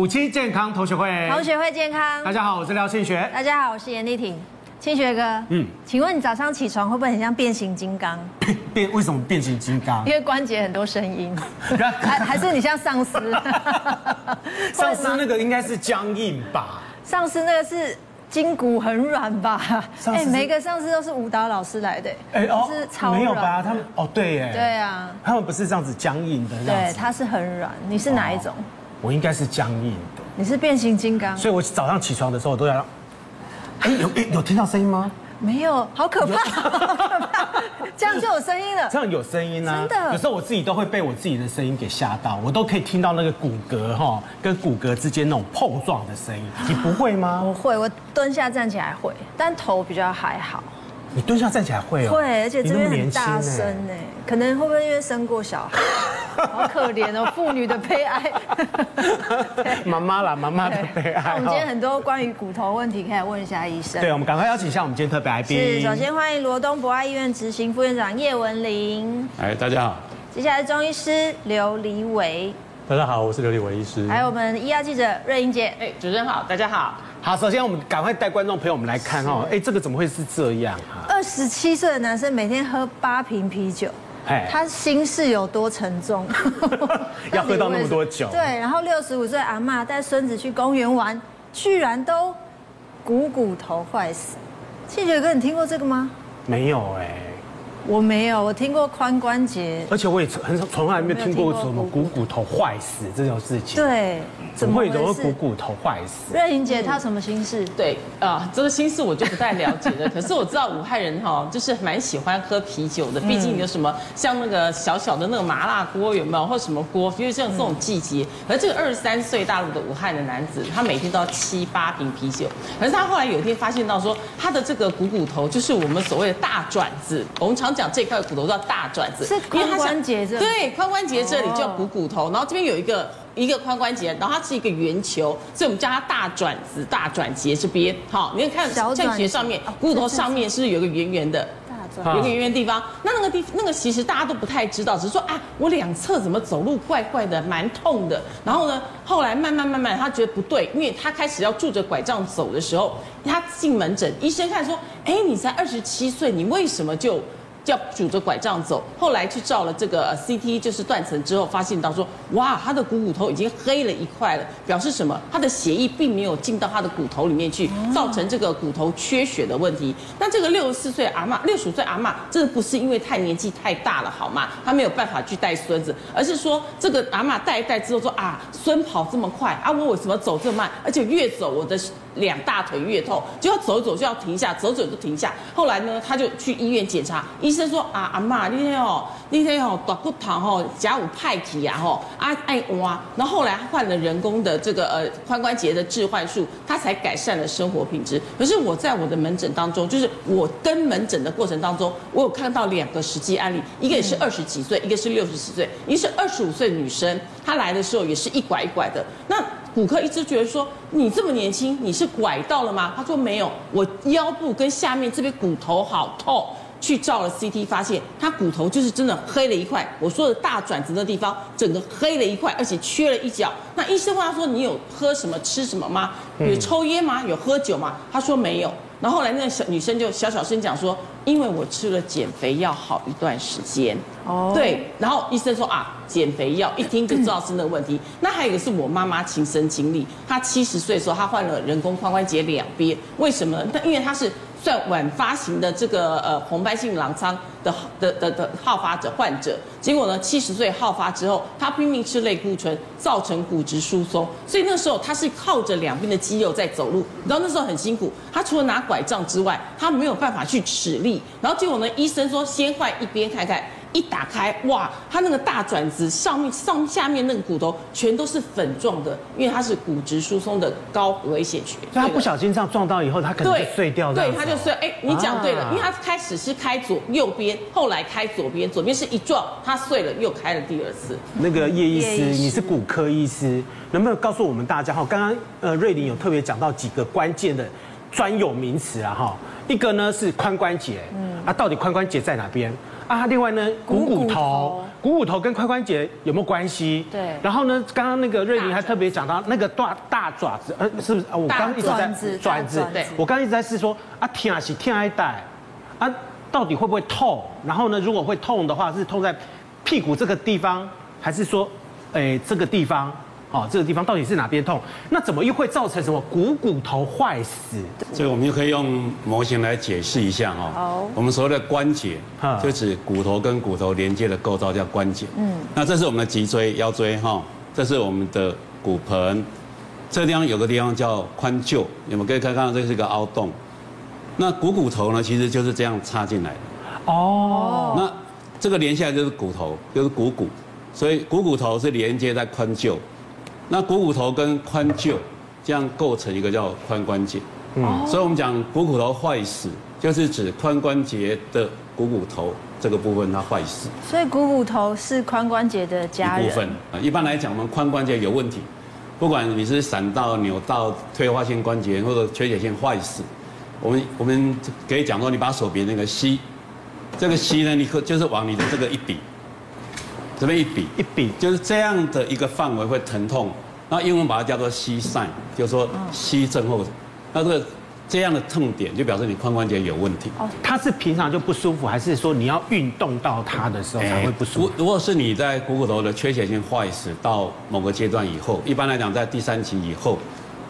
五期健康同学会，同学会健康。大家好，我是廖庆学。大家好，我是严丽婷。庆学哥，嗯，请问你早上起床会不会很像变形金刚？变为什么变形金刚？因为关节很多声音。还还是你像丧尸？丧尸那个应该是僵硬吧？丧尸那个是筋骨很软吧？哎，每个丧尸都是舞蹈老师来的。哎哦，是超。没有吧？他们哦，对耶。对啊。他们不是这样子僵硬的。对，他是很软。你是哪一种？我应该是僵硬的。你是变形金刚，所以我早上起床的时候我都要。哎，有哎，有听到声音吗？没有，好可怕，好可怕，这样就有声音了。这样有声音啊！真的，有时候我自己都会被我自己的声音给吓到，我都可以听到那个骨骼哈跟骨骼之间那种碰撞的声音。你不会吗？我会，我蹲下站起来会，但头比较还好。你蹲下站起来会哦？会，而且这边很大声呢。可能会不会因为生过小孩？好可怜哦，妇女的悲哀。妈妈啦，妈妈的悲哀。我们今天很多关于骨头问题，可以来问一下医生。对，我们赶快邀请一下我们今天特别来宾。是，首先欢迎罗东博爱医院执行副院长叶文玲。哎，大家好。接下来中医师刘黎维。大家好，我是刘立伟医师。还有我们医药记者瑞英姐。哎，主持人好，大家好。好，首先我们赶快带观众朋友们来看哈，哎，这个怎么会是这样啊？二十七岁的男生每天喝八瓶啤酒，哎，他心事有多沉重？要喝到那么多酒？对，然后六十五岁阿嬷带孙子去公园玩，居然都股骨头坏死。庆学哥，你听过这个吗？没有哎。我没有，我听过髋关节，而且我也很少，从来没有听过什么股骨头坏死这种事情。对，怎么会有股骨头坏死？瑞英姐，她什么心事？对啊，这个心事我就不太了解了。可是我知道武汉人哈，就是蛮喜欢喝啤酒的。毕竟有什么像那个小小的那个麻辣锅有没有，或什么锅？因为像这种季节，而这个二十三岁大陆的武汉的男子，他每天都要七八瓶啤酒。可是他后来有一天发现到说，他的这个股骨头就是我们所谓的大转子，我们常。讲这块骨头叫大转子，是髋关节这对，髋关节这里叫股骨头，然后这边有一个一个髋关节，然后它是一个圆球，所以我们叫它大转子、大转节这边。好，你看看正节上面股骨头上面是不是有个圆圆的？大转有个圆圆地方，那那个地那个其实大家都不太知道，只是说啊，我两侧怎么走路怪怪的，蛮痛的。然后呢，后来慢慢慢慢，他觉得不对，因为他开始要拄着拐杖走的时候，他进门诊，医生看说，哎，你才二十七岁，你为什么就？要拄着拐杖走，后来去照了这个 CT，就是断层之后，发现到说，哇，他的股骨头已经黑了一块了，表示什么？他的血液并没有进到他的骨头里面去，造成这个骨头缺血的问题。那这个六十四岁阿嬷，六十五岁阿嬷，这个不是因为太年纪太大了，好吗？他没有办法去带孙子，而是说这个阿嬷带一带之后说啊，孙跑这么快啊，我为什么走这么慢？而且越走我的。两大腿越痛，就要走一走就要停下，走走就停下。后来呢，他就去医院检查，医生说啊，阿妈，你天哦，你天哦，短骨头吼，甲午派体啊吼，啊爱挖。然后后来换了人工的这个呃髋关节的置换术，他才改善了生活品质。可是我在我的门诊当中，就是我跟门诊的过程当中，我有看到两个实际案例，一个也是二十几岁，一个是六十几岁，一个是二十五岁女生，她来的时候也是一拐一拐的。那骨科一直觉得说，你这么年轻，你是拐到了吗？他说没有，我腰部跟下面这边骨头好痛，去照了 CT，发现他骨头就是真的黑了一块。我说的大转子的地方，整个黑了一块，而且缺了一角。那医生问他说，你有喝什么吃什么吗？有抽烟吗？有喝酒吗？他说没有。然后后来那个小女生就小小声讲说，因为我吃了减肥药好一段时间，哦，对，然后医生说啊，减肥药一听就知道是那个问题。那还有一个是我妈妈亲身经历，她七十岁的时候她换了人工髋关节两边，为什么？那因为她是。算晚发型的这个呃红斑性狼疮的的的的好发者患者，结果呢七十岁好发之后，他拼命吃类固醇，造成骨质疏松，所以那时候他是靠着两边的肌肉在走路，你知道那时候很辛苦，他除了拿拐杖之外，他没有办法去使力，然后结果呢医生说先换一边看看。一打开，哇，它那个大转子上面上下面那个骨头全都是粉状的，因为它是骨质疏松的高危险群。所以他不小心这样撞到以后，他可能就碎掉。对，他就碎。哎，你讲对了，因为他开始是开左右边，后来开左边，左边是一撞，它碎了，又开了第二次。那个叶医师，你是骨科医师，能不能告诉我们大家哈？刚刚呃瑞玲有特别讲到几个关键的专有名词啊哈。一个呢是髋关节，嗯，啊，到底髋关节在哪边？啊，另外呢，股骨头，股骨头跟髋关节有没有关系？对。然后呢，刚刚那个瑞麟还特别讲到那个大大爪子，呃，是不是啊？我刚一直在爪子，对。我刚一直在试说啊，天啊，是天爱带，啊，到底会不会痛？然后呢，如果会痛的话，是痛在屁股这个地方，还是说，哎，这个地方？哦，这个地方到底是哪边痛？那怎么又会造成什么股骨头坏死？所以我们就可以用模型来解释一下哈。好。我们所谓的关节，就指骨头跟骨头连接的构造叫关节。嗯。那这是我们的脊椎、腰椎哈，这是我们的骨盆。这个地方有个地方叫髋臼，你们可以看看，这是一个凹洞。那股骨头呢，其实就是这样插进来的。哦。那这个连下来就是骨头，就是股骨，所以股骨头是连接在髋臼。那股骨头跟髋臼这样构成一个叫髋关节，嗯，所以我们讲股骨头坏死，就是指髋关节的股骨头这个部分它坏死。所以股骨头是髋关节的家人。一部分啊，一般来讲，我们髋关节有问题，不管你是闪到、扭到、退化性关节或者缺血性坏死，我们我们可以讲说，你把手比那个膝，这个膝呢，你可就是往你的这个一比。这边一比一比，就是这样的一个范围会疼痛，那英文把它叫做膝 sign，就是说膝症候。那这个这样的痛点就表示你髋关节有问题。哦，它是平常就不舒服，还是说你要运动到它的时候才会不舒服？如果是你在股骨头的缺血性坏死到某个阶段以后，一般来讲在第三期以后，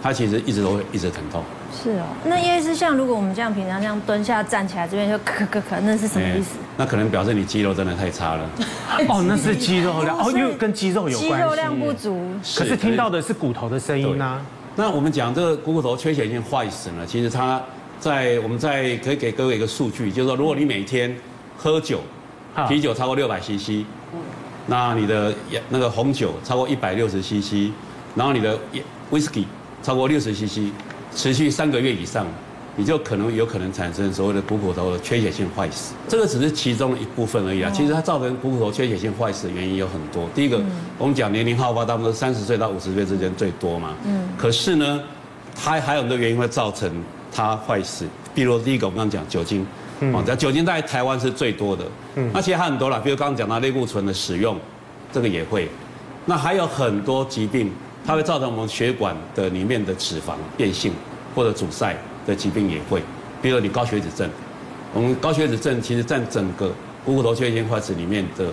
它其实一直都会一直疼痛。是哦，那因为是像如果我们这样平常这样蹲下站起来，这边就咳咳咳，那是什么意思？那可能表示你肌肉真的太差了。哦，那是肌肉量哦，因为跟肌肉有关系。肌肉量不足。可是听到的是骨头的声音啊。那我们讲这个股骨头缺血性坏死呢，其实它在我们在可以给各位一个数据，就是说如果你每天喝酒，啤酒超过六百 CC，那你的那个红酒超过一百六十 CC，然后你的 whisky 超过六十 CC。持续三个月以上，你就可能有可能产生所谓的股骨头的缺血性坏死。这个只是其中一部分而已啊。其实它造成股骨头缺血性坏死的原因有很多。第一个，我们讲年龄好发，大部分三十岁到五十岁之间最多嘛。嗯。可是呢，它还有很多原因会造成它坏死。比如第一个，我们刚刚讲酒精，哦，讲酒精在台湾是最多的。嗯。那其实还很多啦，比如刚刚讲到类固醇的使用，这个也会。那还有很多疾病。它会造成我们血管的里面的脂肪变性或者阻塞的疾病也会，比如你高血脂症，我们高血脂症其实占整个股骨头缺血性坏死里面的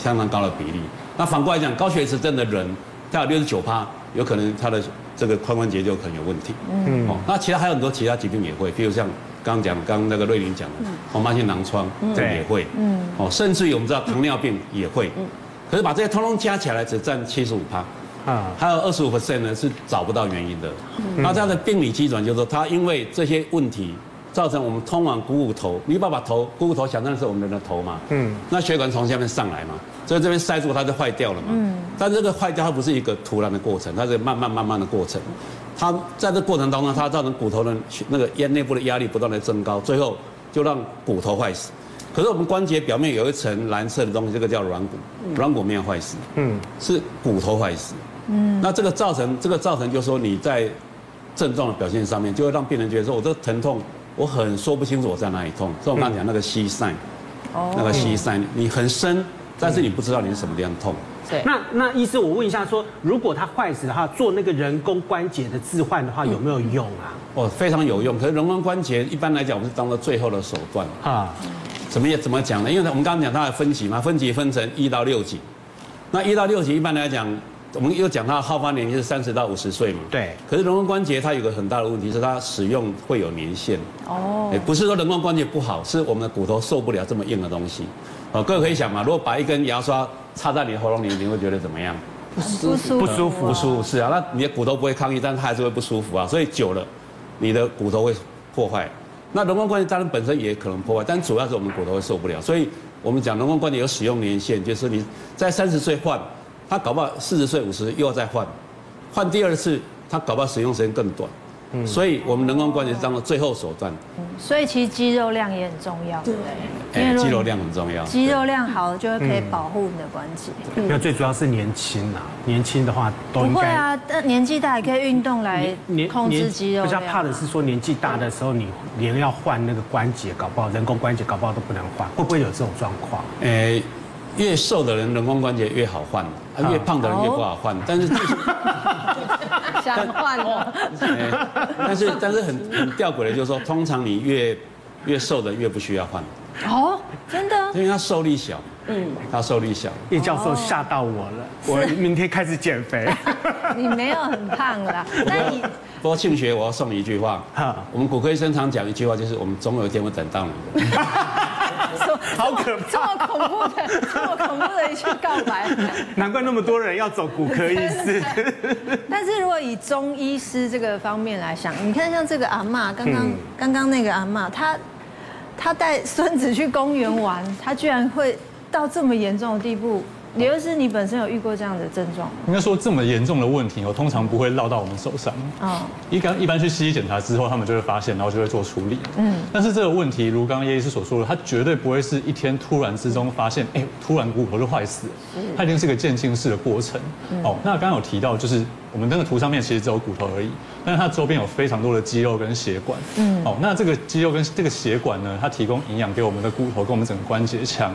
相当高的比例。那反过来讲，高血脂症的人，他有六十九趴，有可能他的这个髋关节就可能有问题。嗯。哦，那其他还有很多其他疾病也会，比如像刚刚讲刚刚那个瑞林讲的红斑性狼疮，这也会。嗯。哦，甚至于我们知道糖尿病也会。嗯。可是把这些通通加起来，只占七十五趴。啊，还有二十五 percent 呢是找不到原因的。那这样的病理基准就是说，它因为这些问题造成我们通往股骨头，你把把头股骨头想象的是我们人的头嘛，嗯，那血管从下面上来嘛，所以这边塞住它就坏掉了嘛。嗯，但这个坏掉它不是一个突然的过程，它是慢慢慢慢的过程。它在这过程当中，它造成骨头的那个压内部的压力不断的增高，最后就让骨头坏死。可是我们关节表面有一层蓝色的东西，这个叫软骨，软骨没有坏死，嗯，是骨头坏死。嗯，那这个造成这个造成就是说你在症状的表现上面，就会让病人觉得说，我这个疼痛我很说不清楚我在哪里痛。所以我刚刚讲那个膝 sign，哦，那个膝 sign，你很深，但是你不知道你是什么地方痛。对。那那医师，我问一下说，如果他坏死的话，做那个人工关节的置换的话，有没有用啊？哦，非常有用。可是人工关节一般来讲，我们是当做最后的手段啊。怎么也怎么讲呢？因为我们刚刚讲它的分级嘛，分级分成一到六级。那一到六级一般来讲。我们又讲它好发年龄是三十到五十岁嘛？对。可是人工关节它有个很大的问题是它使用会有年限。哦。不是说人工关节不好，是我们的骨头受不了这么硬的东西。哦，各位可以想嘛，如果把一根牙刷插在你的喉咙里，你会觉得怎么样？不舒服。不舒服。不舒服是啊，那你的骨头不会抗议，但是它还是会不舒服啊。所以久了，你的骨头会破坏。那人工关节当然本身也可能破坏，但主要是我们骨头会受不了。所以我们讲人工关节有使用年限，就是你在三十岁换。他搞不好四十岁、五十岁又要再换，换第二次，他搞不好使用时间更短。嗯所以我们人工关节是当做最后手段。所以其实肌肉量也很重要，对不对？哎，肌肉量很重要。肌肉量好，就会可以保护你的关节。因为最主要是年轻啊，年轻的话都。不会啊，但年纪大也可以运动来控制肌肉量。比较怕的是说年纪大的时候，你连要换那个关节，搞不好人工关节搞不好都不能换，会不会有这种状况？哎。越瘦的人人工关节越好换，越胖的人越不好换。但是 想换了，但是但是很很吊诡的，就是说，通常你越越瘦的越不需要换。哦，真的？因为他受力小，嗯，他受力小。叶教授吓到我了，我明天开始减肥。你没有很胖啦，那你。不过庆学，我要送你一句话。我们骨科医生常讲一句话，就是我们总有一天会等到你。好可怕！这么恐怖的，这么恐怖的一句告白。难怪那么多人要走骨科医师。但是如果以中医师这个方面来想，你看像这个阿嬷，刚刚刚刚那个阿嬷，她她带孙子去公园玩，她居然会到这么严重的地步。李医师，你本身有遇过这样的症状？应该说这么严重的问题，我通常不会落到我们手上。哦，一般一般去西医检查之后，他们就会发现，然后就会做处理。嗯，但是这个问题，如刚刚叶医师所说的，他绝对不会是一天突然之中发现，哎，突然骨头就坏死了。它一定是个渐进式的过程。哦，那刚刚有提到，就是我们那个图上面其实只有骨头而已，但是它周边有非常多的肌肉跟血管。嗯，哦，那这个肌肉跟这个血管呢，它提供营养给我们的骨头跟我们整个关节腔。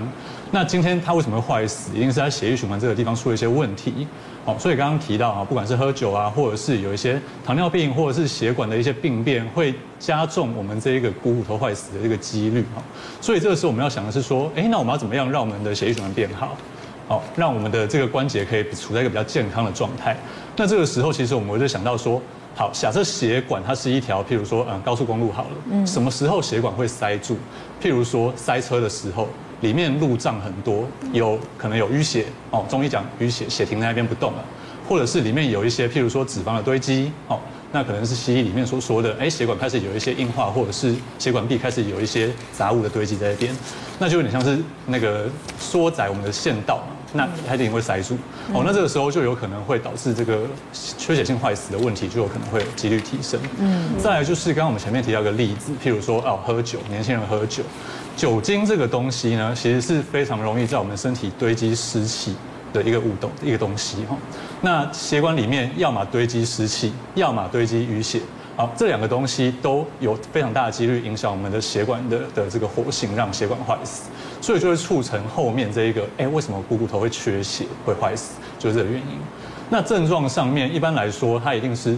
那今天它为什么会坏死？一定是在血液循环这个地方出了一些问题。好，所以刚刚提到啊，不管是喝酒啊，或者是有一些糖尿病，或者是血管的一些病变，会加重我们这一个股骨头坏死的这个几率。哈，所以这个时候我们要想的是说，哎，那我们要怎么样让我们的血液循环变好？好，让我们的这个关节可以处在一个比较健康的状态。那这个时候，其实我们就想到说，好，假设血管它是一条，譬如说，嗯，高速公路好了，嗯，什么时候血管会塞住？譬如说塞车的时候。里面路障很多，有可能有淤血哦。中医讲淤血，血停在那边不动了，或者是里面有一些，譬如说脂肪的堆积哦，那可能是西医里面所说的，哎，血管开始有一些硬化，或者是血管壁开始有一些杂物的堆积在那边，那就有点像是那个缩窄我们的线道嘛，那它一定会塞住哦。那这个时候就有可能会导致这个缺血性坏死的问题，就有可能会几率提升。嗯，再来就是刚刚我们前面提到一个例子，譬如说哦，喝酒，年轻人喝酒。酒精这个东西呢，其实是非常容易在我们身体堆积湿气的一个物动一个东西哈。那血管里面要么堆积湿气，要么堆积淤血，好，这两个东西都有非常大的几率影响我们的血管的的这个活性，让血管坏死，所以就会促成后面这一个，哎，为什么股骨头会缺血会坏死，就是这个原因。那症状上面一般来说，它一定是。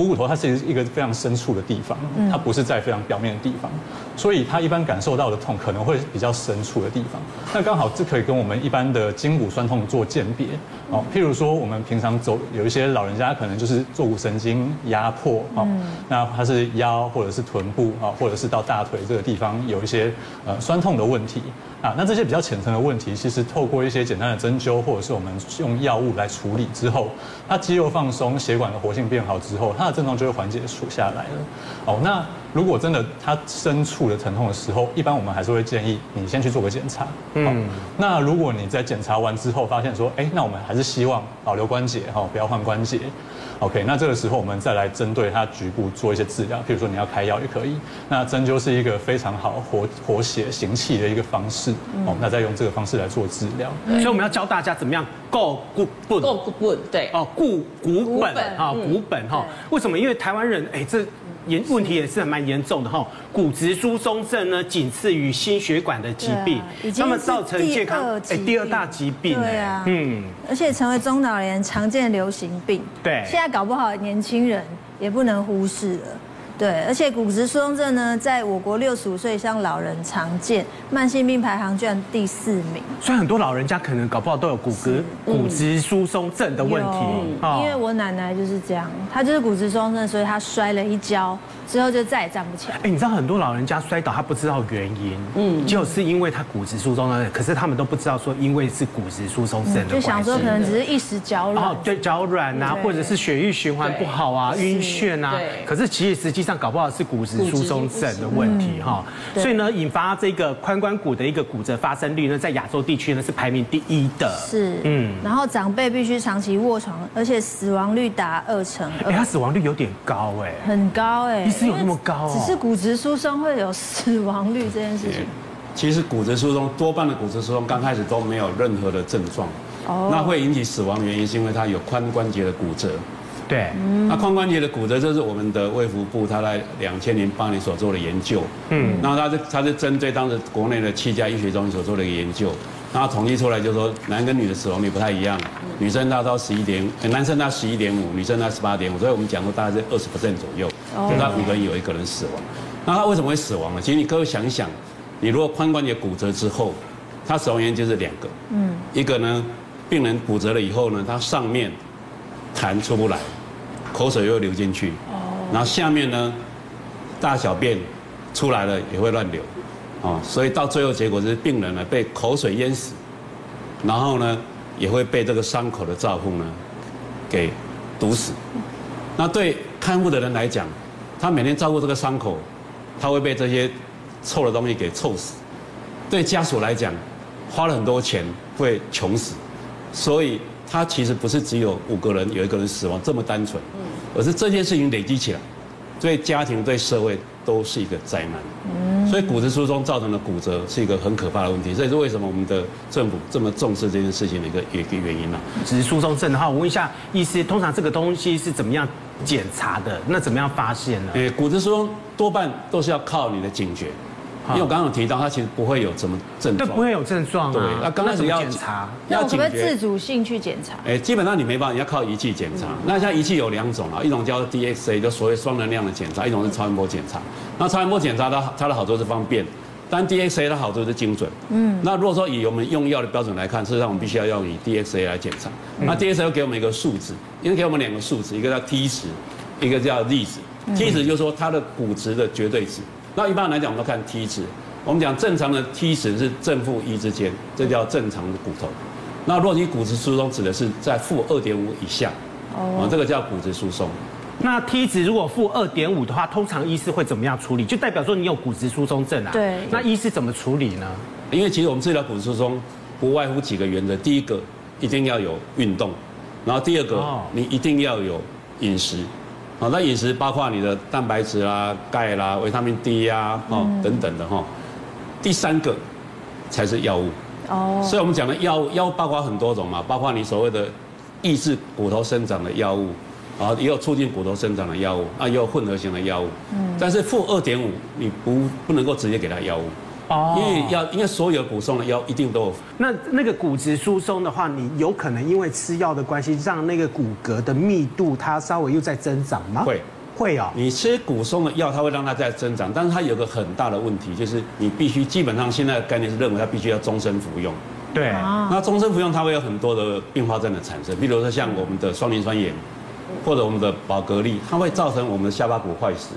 股骨头它是一个非常深处的地方，它不是在非常表面的地方，所以它一般感受到的痛可能会比较深处的地方。那刚好这可以跟我们一般的筋骨酸痛做鉴别哦。譬如说我们平常走，有一些老人家可能就是坐骨神经压迫哦，那他是腰或者是臀部啊，或者是到大腿这个地方有一些呃酸痛的问题。啊，那这些比较浅层的问题，其实透过一些简单的针灸，或者是我们用药物来处理之后，它肌肉放松，血管的活性变好之后，它的症状就会缓解出下来了。哦，那如果真的他深处的疼痛的时候，一般我们还是会建议你先去做个检查。嗯。那如果你在检查完之后发现说，哎，那我们还是希望保留关节，哈，不要换关节。OK，那这个时候我们再来针对它局部做一些治疗，譬如说你要开药也可以。那针灸是一个非常好活活血行气的一个方式，哦，那再用这个方式来做治疗。所以我们要教大家怎么样够固本，够固本，对，哦，固骨本啊，骨本哈。为什么？因为台湾人，哎，这。严问题也是蛮严重的哈，骨质疏松症呢，仅次于心血管的疾病，那么造成健康哎第二大疾病，对啊，嗯，而且成为中老年常见的流行病，对，现在搞不好年轻人也不能忽视了。对，而且骨质疏松症呢，在我国六十五岁以上老人常见，慢性病排行居然第四名。所以很多老人家可能搞不好都有骨骼骨质疏松症的问题。因为我奶奶就是这样，她就是骨质疏松症，所以她摔了一跤。之后就再也站不起来。哎，你知道很多老人家摔倒，他不知道原因，嗯，就是因为他骨质疏松了，可是他们都不知道说，因为是骨质疏松症就想说可能只是一时脚软，哦，对，脚软啊，或者是血液循环不好啊，晕眩啊，可是其实实际上。上搞不好是骨质疏松症的问题哈。所以呢，引发这个髋关骨的一个骨折发生率呢，在亚洲地区呢是排名第一的。是，嗯。然后长辈必须长期卧床，而且死亡率达二成。哎，他死亡率有点高哎。很高哎。医师有那么高？只是骨质疏松会有死亡率这件事情。其实骨质疏松多半的骨质疏松刚开始都没有任何的症状。哦。那会引起死亡的原因是因为它有髋关节的骨折。对，那髋关节的骨折，这是我们的卫福部他在两千零八年所做的研究。嗯，那他是他是针对当时国内的七家医学中心所做的一个研究，那统计出来就是说，男跟女的死亡率不太一样，女生大概到十一点，男生大十一点五，女生大十八点五，所以我们讲说大概是二十 percent 左右，就他五个人有一个人死亡。那他为什么会死亡呢？其实你各位想一想，你如果髋关节骨折之后，他死亡原因就是两个，嗯，一个呢，病人骨折了以后呢，他上面痰出不来。口水又流进去，哦然后下面呢，大小便出来了也会乱流，啊，所以到最后结果是病人呢被口水淹死，然后呢也会被这个伤口的造缝呢给堵死。那对看护的人来讲，他每天照顾这个伤口，他会被这些臭的东西给臭死。对家属来讲，花了很多钱会穷死，所以。他其实不是只有五个人有一个人死亡这么单纯，而是这件事情累积起来，对家庭对社会都是一个灾难。所以骨质疏松造成的骨折是一个很可怕的问题，这也是为什么我们的政府这么重视这件事情的一个一个原因呢？骨质疏松症的话，我问一下医师，通常这个东西是怎么样检查的？那怎么样发现呢？诶，骨质疏松多半都是要靠你的警觉。因为我刚刚有提到，它其实不会有什么症状，对，不会有症状。对，那刚开始要检查，要警觉，自主性去检查。哎，基本上你没办法，你要靠仪器检查。那现在仪器有两种啊，一种叫 DXA，就所谓双能量的检查；一种是超音波检查。那超音波检查它它的好处是方便，但 DXA 的好处是精准。嗯。那如果说以我们用药的标准来看，事实上我们必须要用以 DXA 来检查。那 DXA 又给我们一个数值，因为给我们两个数值，一个叫 T 值，一个叫 Z 值。T 值就是说它的骨质的绝对值。那一般来讲，我们都看 T 值。我们讲正常的 T 值是正负一之间，这叫正常的骨头。那如果你骨质疏松，指的是在负二点五以下，哦，这个叫骨质疏松。那 T 值如果负二点五的话，通常医师会怎么样处理？就代表说你有骨质疏松症啊。对。那医师怎么处理呢？因为其实我们治疗骨质疏松，不外乎几个原则：第一个，一定要有运动；然后第二个，你一定要有饮食。好，那饮食包括你的蛋白质啦、钙啦、维他命 D 呀，哦等等的哈。第三个才是药物哦，所以我们讲的药物，药物包括很多种嘛，包括你所谓的抑制骨头生长的药物，啊，也有促进骨头生长的药物，啊，也有混合型的药物。嗯，但是负二点五，你不不能够直接给他药物哦，因为要因为所有骨松的药一定都有。那那个骨质疏松的话，你有可能因为吃药的关系，让那个骨骼的密度它稍微又在增长吗？会。会啊，你吃骨松的药，它会让它再增长，但是它有个很大的问题，就是你必须基本上现在的概念是认为它必须要终身服用。对，那终身服用它会有很多的并发症的产生，比如说像我们的双磷酸盐，或者我们的宝格丽，它会造成我们的下巴骨坏死。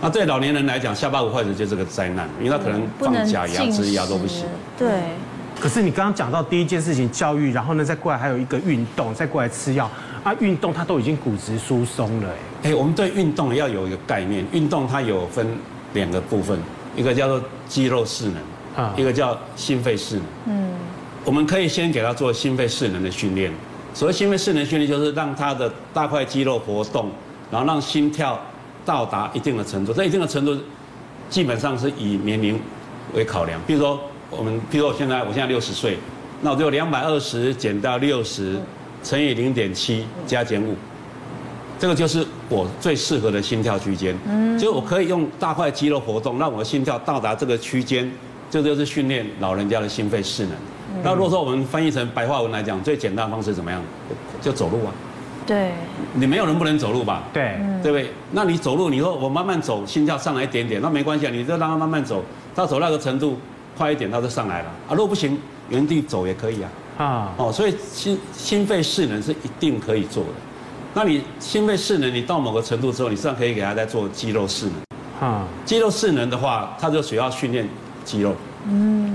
那对老年人来讲，下巴骨坏死就是个灾难，因为他可能放假牙、植牙都不行。对。可是你刚刚讲到第一件事情教育，然后呢再过来还有一个运动，再过来吃药啊，运动它都已经骨质疏松了哎。哎，我们对运动要有一个概念，运动它有分两个部分，一个叫做肌肉势能，啊，一个叫心肺势能。嗯，我们可以先给他做心肺势能的训练。所谓心肺势能训练，就是让他的大块肌肉活动，然后让心跳到达一定的程度。在一定的程度，基本上是以年龄为考量，比如说。我们，比如说我现在，我现在六十岁，那我就两百二十减到六十，乘以零点七加减五，这个就是我最适合的心跳区间。嗯，就我可以用大块肌肉活动，让我的心跳到达这个区间，这就是训练老人家的心肺势能。那如果说我们翻译成白话文来讲，最简单的方式怎么样？就走路啊。对。你没有人不能走路吧？对。对不对？那你走路，你说我慢慢走，心跳上来一点点，那没关系啊，你就让他慢慢走，到走那个程度。快一点，他就上来了啊！如果不行，原地走也可以啊。啊哦，所以心心肺势能是一定可以做的。那你心肺势能，你到某个程度之后，你实际上可以给他再做肌肉势能。啊，肌肉势能的话，它就主要训练肌肉。嗯，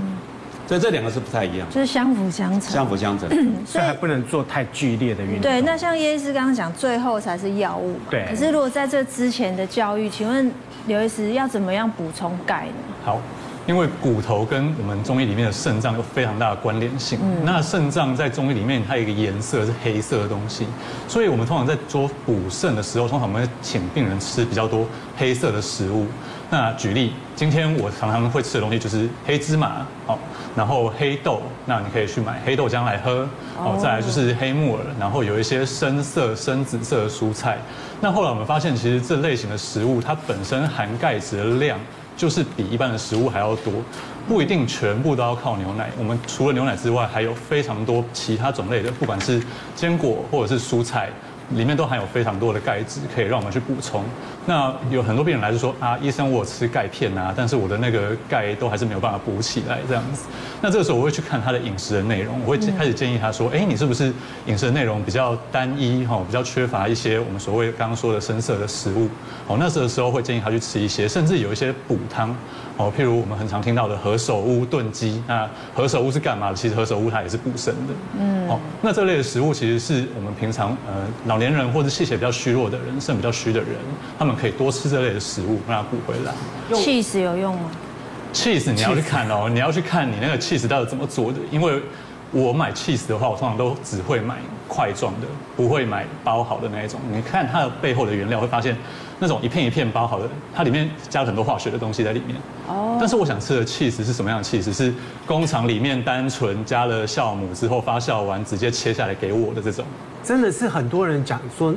所以这两个是不太一样，就是相辅相成，相辅相成，所以还不能做太剧烈的运动。对，那像叶医师刚刚讲，最后才是药物嘛。对。可是如果在这之前的教育，请问刘医师要怎么样补充钙呢？好。因为骨头跟我们中医里面的肾脏有非常大的关联性。嗯那肾脏在中医里面它有一个颜色是黑色的东西，所以我们通常在做补肾的时候，通常我们会请病人吃比较多黑色的食物。那举例，今天我常常会吃的东西就是黑芝麻，好，然后黑豆，那你可以去买黑豆浆来喝。哦，再来就是黑木耳，然后有一些深色、深紫色的蔬菜。那后来我们发现，其实这类型的食物它本身含钙质的量。就是比一般的食物还要多，不一定全部都要靠牛奶。我们除了牛奶之外，还有非常多其他种类的，不管是坚果或者是蔬菜。里面都含有非常多的钙质，可以让我们去补充。那有很多病人来就说啊，医生，我吃钙片啊，但是我的那个钙都还是没有办法补起来这样子。那这个时候我会去看他的饮食的内容，我会开始建议他说，哎，你是不是饮食的内容比较单一哈，比较缺乏一些我们所谓刚刚说的深色的食物？哦，那这个时候会建议他去吃一些，甚至有一些补汤。哦，譬如我们很常听到的何首乌炖鸡，那何首乌是干嘛的？其实何首乌它也是补肾的。嗯，哦，那这类的食物其实是我们平常呃老年人或者气血比较虚弱的人，肾比较虚的人，他们可以多吃这类的食物，让它补回来。气死有用吗？气死你要去看哦，你要去看你那个气死到底怎么做的，因为我买 cheese 的话，我通常都只会买块状的，不会买包好的那一种。你看它的背后的原料，会发现。那种一片一片包好的，它里面加了很多化学的东西在里面。哦。但是我想吃的 cheese 是什么样的 cheese？？是工厂里面单纯加了酵母之后发酵完直接切下来给我的这种。真的是很多人讲说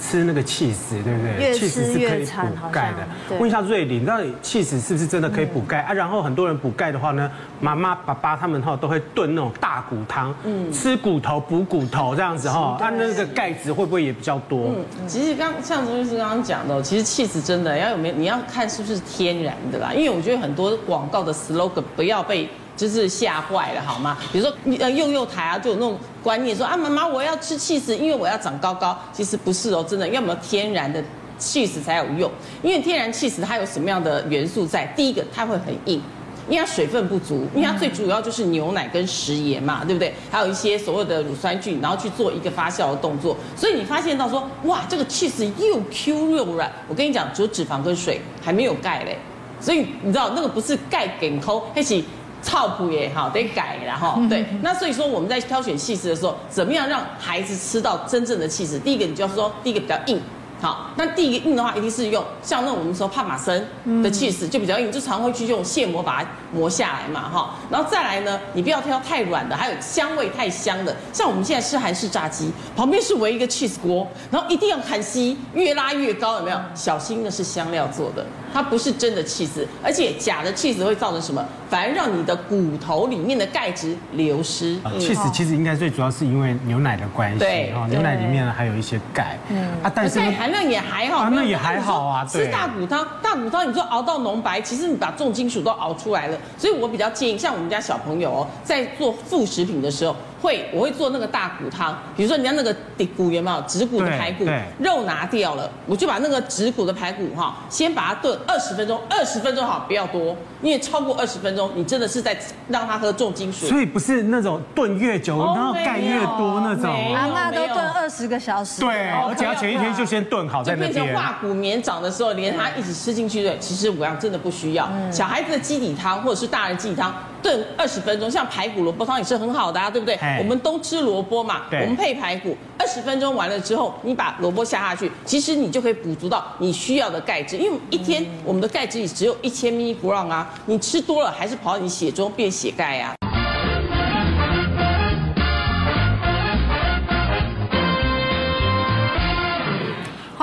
吃那个起司，对不对？越吃越馋，补钙的。问一下瑞霖，到底起司是不是真的可以补钙啊？然后很多人补钙的话呢，妈妈、爸爸他们哈都会炖那种大骨汤，嗯，吃骨头补骨头这样子哈，它那个钙质会不会也比较多？嗯，其实刚像周医师刚刚讲的，其实起司真的要有没有，你要看是不是天然的啦，因为我觉得很多广告的 slogan 不要被。就是吓坏了，好吗？比如说，呃，幼幼台啊，就有那种观念说啊，妈妈我要吃起司，因为我要长高高。其实不是哦，真的，要么天然的起司才有用。因为天然起司它有什么样的元素在？第一个，它会很硬，因为它水分不足，因为它最主要就是牛奶跟食盐嘛，对不对？还有一些所谓的乳酸菌，然后去做一个发酵的动作。所以你发现到说，哇，这个起司又 Q 又软。我跟你讲，只有脂肪跟水，还没有钙嘞。所以你知道那个不是钙给抠，一起。操谱也好，得改，然后对，那所以说我们在挑选起司的时候，怎么样让孩子吃到真正的起司？第一个，你就要说，第一个比较硬。好，那第一个硬的话，一定是用像那我们说帕玛森的起司就比较硬，就常会去用蟹磨把它磨下来嘛，哈。然后再来呢，你不要挑太软的，还有香味太香的，像我们现在吃韩式炸鸡，旁边是围一个起司锅，然后一定要看吸，越拉越高，有没有？小心的是香料做的，它不是真的气死，而且假的气死会造成什么？反而让你的骨头里面的钙质流失。气死其实应该最主要是因为牛奶的关系，对，牛奶里面还有一些钙，嗯啊，但是。含量也还好，那也还好啊。吃大骨汤，大骨汤你说熬到浓白，其实你把重金属都熬出来了。所以我比较建议，像我们家小朋友哦，在做副食品的时候。会，我会做那个大骨汤。比如说，你家那个底骨有没有指骨的排骨？肉拿掉了，我就把那个指骨的排骨哈，先把它炖二十分钟，二十分钟好，不要多，因为超过二十分钟，你真的是在让他喝重金属。所以不是那种炖越久，然后钙越多那种。阿妈都炖二十个小时。对，而且要前一天就先炖好在那边。变成化骨绵长的时候，连他一起吃进去的，其实我要真的不需要。小孩子的基底汤或者是大人基底汤。炖二十分钟，像排骨萝卜汤也是很好的啊，对不对？我们都吃萝卜嘛，我们配排骨，二十分钟完了之后，你把萝卜下下去，其实你就可以补足到你需要的钙质，因为一天我们的钙质也只有一千 m i g r a 啊，你吃多了还是跑到你血中变血钙啊。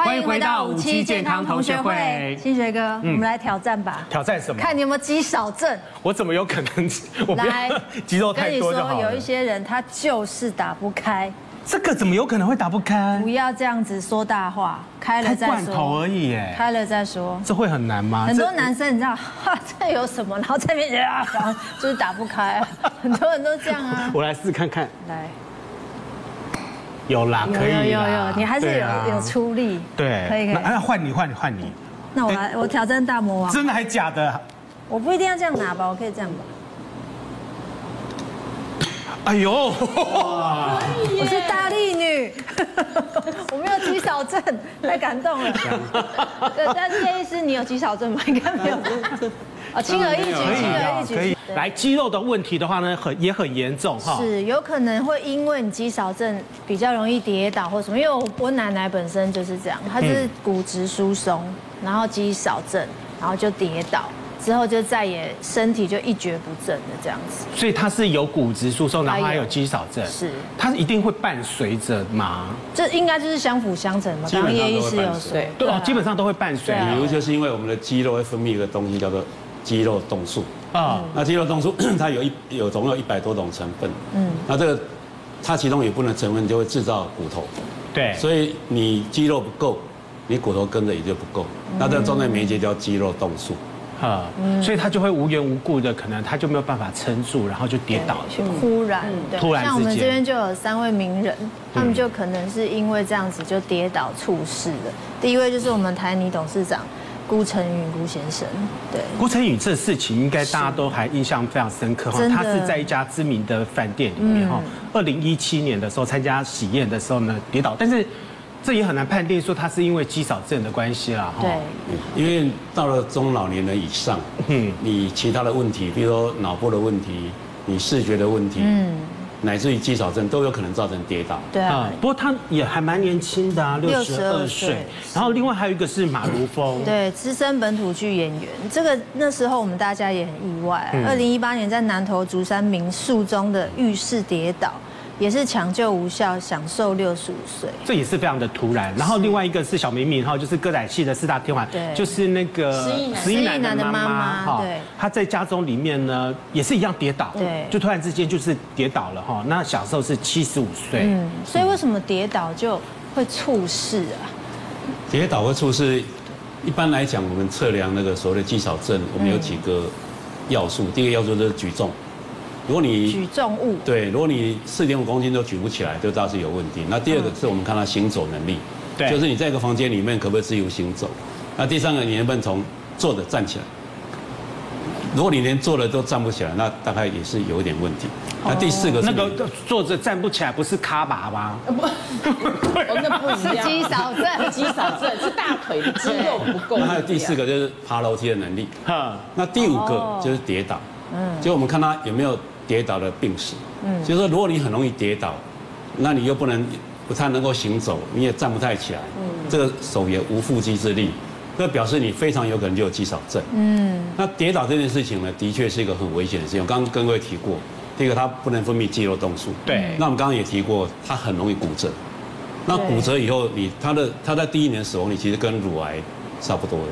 欢迎回到五期健康同学会，新学哥，我们来挑战吧。挑战什么？看你有没有肌少症。我怎么有可能？我来，肌肉太多就好。跟你说，有一些人他就是打不开。这个怎么有可能会打不开？不要这样子说大话，开了再说。开罐头而已，哎，开了再说。这会很难吗？很多男生你知道，哈，这有什么？然后在面前啊，就是打不开。很多人都这样啊。我来试看看。来。有啦，可以啦。有有有，你还是有有出力。对，可以可以。那换你换你换你。那我来，我挑战大魔王。真的还假的？我不一定要这样拿吧，我可以这样吧。哎呦，我是大力女，我没有肌少症，太感动了。对，但是叶医师，你有肌少症吗？应该没有。啊，轻而易举，轻而易举。可以。来，肌肉的问题的话呢，很也很严重哈。是，有可能会因为你肌少症比较容易跌倒或什么，因为我我奶奶本身就是这样，她就是骨质疏松，然后肌少症，然后就跌倒。之后就再也身体就一蹶不振的这样子，所以他是有骨质疏松，然后还有肌少症，是，他一定会伴随着吗？这应该就是相辅相成嘛。刚刚叶医师有说，对哦，基本上都会伴随。比如就是因为我们的肌肉会分泌一个东西叫做肌肉动素啊，那肌肉动素 它有一有总共有一百多种成分，嗯，那这个它其中有部分成分就会制造骨头，对，所以你肌肉不够，你骨头跟着也就不够，那这个中间媒介叫肌肉动素。啊，所以他就会无缘无故的，可能他就没有办法撑住，然后就跌倒了。突然，对，突然像我们这边就有三位名人，他们就可能是因为这样子就跌倒猝死的。第一位就是我们台泥董事长辜成宇辜先生，对。辜成宇这事情应该大家都还印象非常深刻哈，他是在一家知名的饭店里面哈，二零一七年的时候参加喜宴的时候呢跌倒，但是。这也很难判定说他是因为肌少症的关系啦，对，因为到了中老年人以上，嗯，你其他的问题，比如说脑部的问题，你视觉的问题，嗯，乃至于肌少症都有可能造成跌倒。对啊，不过他也还蛮年轻的啊，六十二岁。然后另外还有一个是马如风，对，资深本土剧演员。这个那时候我们大家也很意外，二零一八年在南投竹山民宿中的浴室跌倒。也是抢救无效，享受六十五岁，这也是非常的突然。然后另外一个是小明明哈，就是歌仔戏的四大天王，对，就是那个十一男。的妈妈哈，对，他在家中里面呢也是一样跌倒，对，就突然之间就是跌倒了哈。那享寿是七十五岁，嗯，所以为什么跌倒就会猝死啊？跌倒会猝死，一般来讲，我们测量那个所谓的肌少症，我们有几个要素，第一个要素就是举重。如果你举重物，对，如果你四点五公斤都举不起来，就知道是有问题。那第二个是我们看他行走能力，对，就是你在一个房间里面可不可以自由行走？那第三个你能不能从坐着站起来？如果你连坐着都站不起来，那大概也是有一点问题。那第四个是那个坐着站不起来，不是卡巴吗？不，那不是肌少症，肌少症是大腿的肌肉不够。那还有第四个就是爬楼梯的能力。哈，那第五个就是跌倒。嗯，就我们看他有没有。跌倒的病史，嗯，就是说，如果你很容易跌倒，那你又不能不太能够行走，你也站不太起来，嗯，这个手也无缚鸡之力，这表示你非常有可能就有肌少症，嗯，那跌倒这件事情呢，的确是一个很危险的事情。我刚刚跟各位提过，第一个它不能分泌肌肉动素，对，那我们刚刚也提过，它很容易骨折，那骨折以后，你它的它在第一年死亡率其实跟乳癌差不多的，